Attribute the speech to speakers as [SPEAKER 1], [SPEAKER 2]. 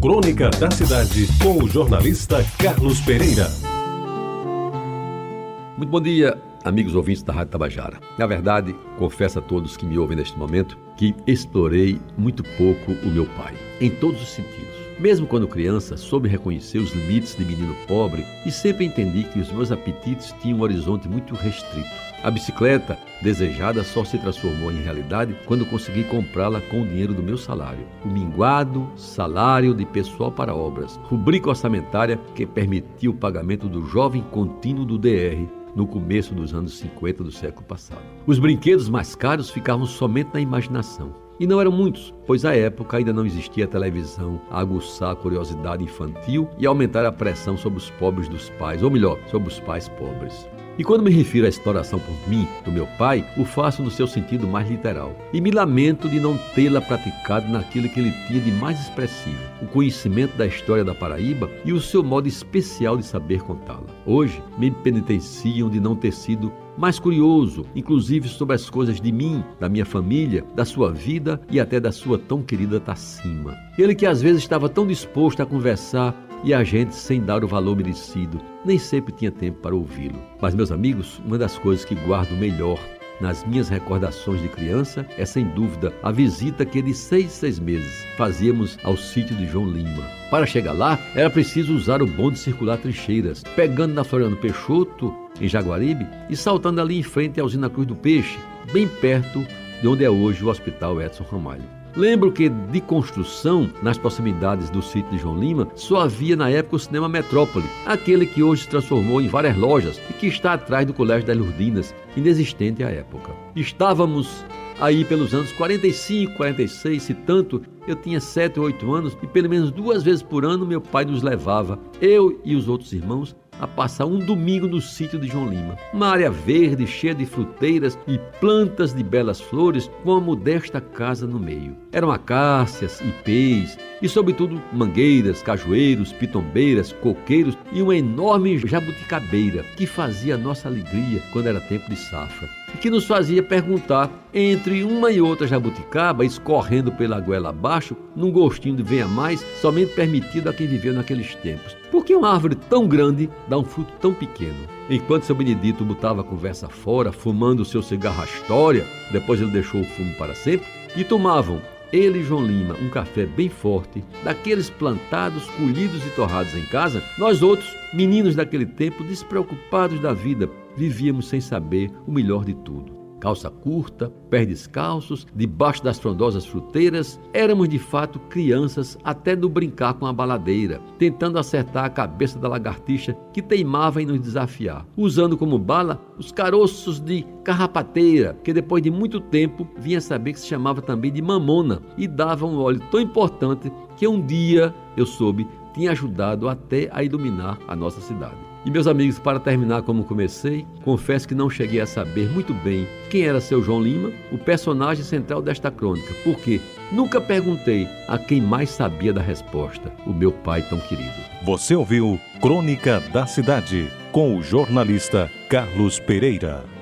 [SPEAKER 1] Crônica da Cidade, com o jornalista Carlos Pereira.
[SPEAKER 2] Muito bom dia, amigos ouvintes da Rádio Tabajara. Na verdade, confesso a todos que me ouvem neste momento que explorei muito pouco o meu pai, em todos os sentidos. Mesmo quando criança, soube reconhecer os limites de menino pobre e sempre entendi que os meus apetites tinham um horizonte muito restrito. A bicicleta desejada só se transformou em realidade quando consegui comprá-la com o dinheiro do meu salário. O minguado salário de pessoal para obras, rubrica orçamentária que permitia o pagamento do jovem contínuo do DR no começo dos anos 50 do século passado. Os brinquedos mais caros ficavam somente na imaginação. E não eram muitos, pois à época ainda não existia televisão a aguçar a curiosidade infantil e aumentar a pressão sobre os pobres dos pais, ou melhor, sobre os pais pobres. E quando me refiro à exploração por mim, do meu pai, o faço no seu sentido mais literal. E me lamento de não tê-la praticado naquilo que ele tinha de mais expressivo, o conhecimento da história da Paraíba e o seu modo especial de saber contá-la. Hoje, me penitenciam de não ter sido mais curioso, inclusive sobre as coisas de mim, da minha família, da sua vida e até da sua tão querida Tacima. Ele que às vezes estava tão disposto a conversar e a gente, sem dar o valor merecido, nem sempre tinha tempo para ouvi-lo. Mas, meus amigos, uma das coisas que guardo melhor nas minhas recordações de criança é sem dúvida a visita que de seis seis meses fazíamos ao sítio de João Lima. Para chegar lá, era preciso usar o bonde circular trincheiras, pegando na Floriano Peixoto, em Jaguaribe, e saltando ali em frente à usina Cruz do Peixe, bem perto de onde é hoje o Hospital Edson Ramalho. Lembro que de construção, nas proximidades do sítio de João Lima, só havia na época o Cinema Metrópole, aquele que hoje se transformou em várias lojas e que está atrás do Colégio das Lourdinas, inexistente à época. Estávamos aí pelos anos 45, 46, se tanto, eu tinha 7 ou 8 anos e pelo menos duas vezes por ano meu pai nos levava, eu e os outros irmãos, a passar um domingo no sítio de João Lima. Uma área verde, cheia de fruteiras e plantas de belas flores, com uma modesta casa no meio. Eram acácias, ipês e, sobretudo, mangueiras, cajueiros, pitombeiras, coqueiros e uma enorme jabuticabeira que fazia a nossa alegria quando era tempo de safra e que nos fazia perguntar entre uma e outra jabuticaba escorrendo pela goela abaixo, num gostinho de venha mais, somente permitido a quem viveu naqueles tempos. Por que uma árvore tão grande dá um fruto tão pequeno? Enquanto seu Benedito botava a conversa fora, fumando seu cigarro Astória, depois ele deixou o fumo para sempre, e tomavam ele e João Lima, um café bem forte, daqueles plantados, colhidos e torrados em casa, nós outros, meninos daquele tempo, despreocupados da vida, vivíamos sem saber o melhor de tudo calça curta, pés descalços, debaixo das frondosas fruteiras, éramos de fato crianças até no brincar com a baladeira, tentando acertar a cabeça da lagartixa que teimava em nos desafiar, usando como bala os caroços de carrapateira, que depois de muito tempo vinha saber que se chamava também de mamona e dava um óleo tão importante que um dia eu soube tinha ajudado até a iluminar a nossa cidade. E meus amigos, para terminar como comecei, confesso que não cheguei a saber muito bem quem era seu João Lima, o personagem central desta crônica, porque nunca perguntei a quem mais sabia da resposta, o meu pai tão querido.
[SPEAKER 1] Você ouviu Crônica da Cidade com o jornalista Carlos Pereira.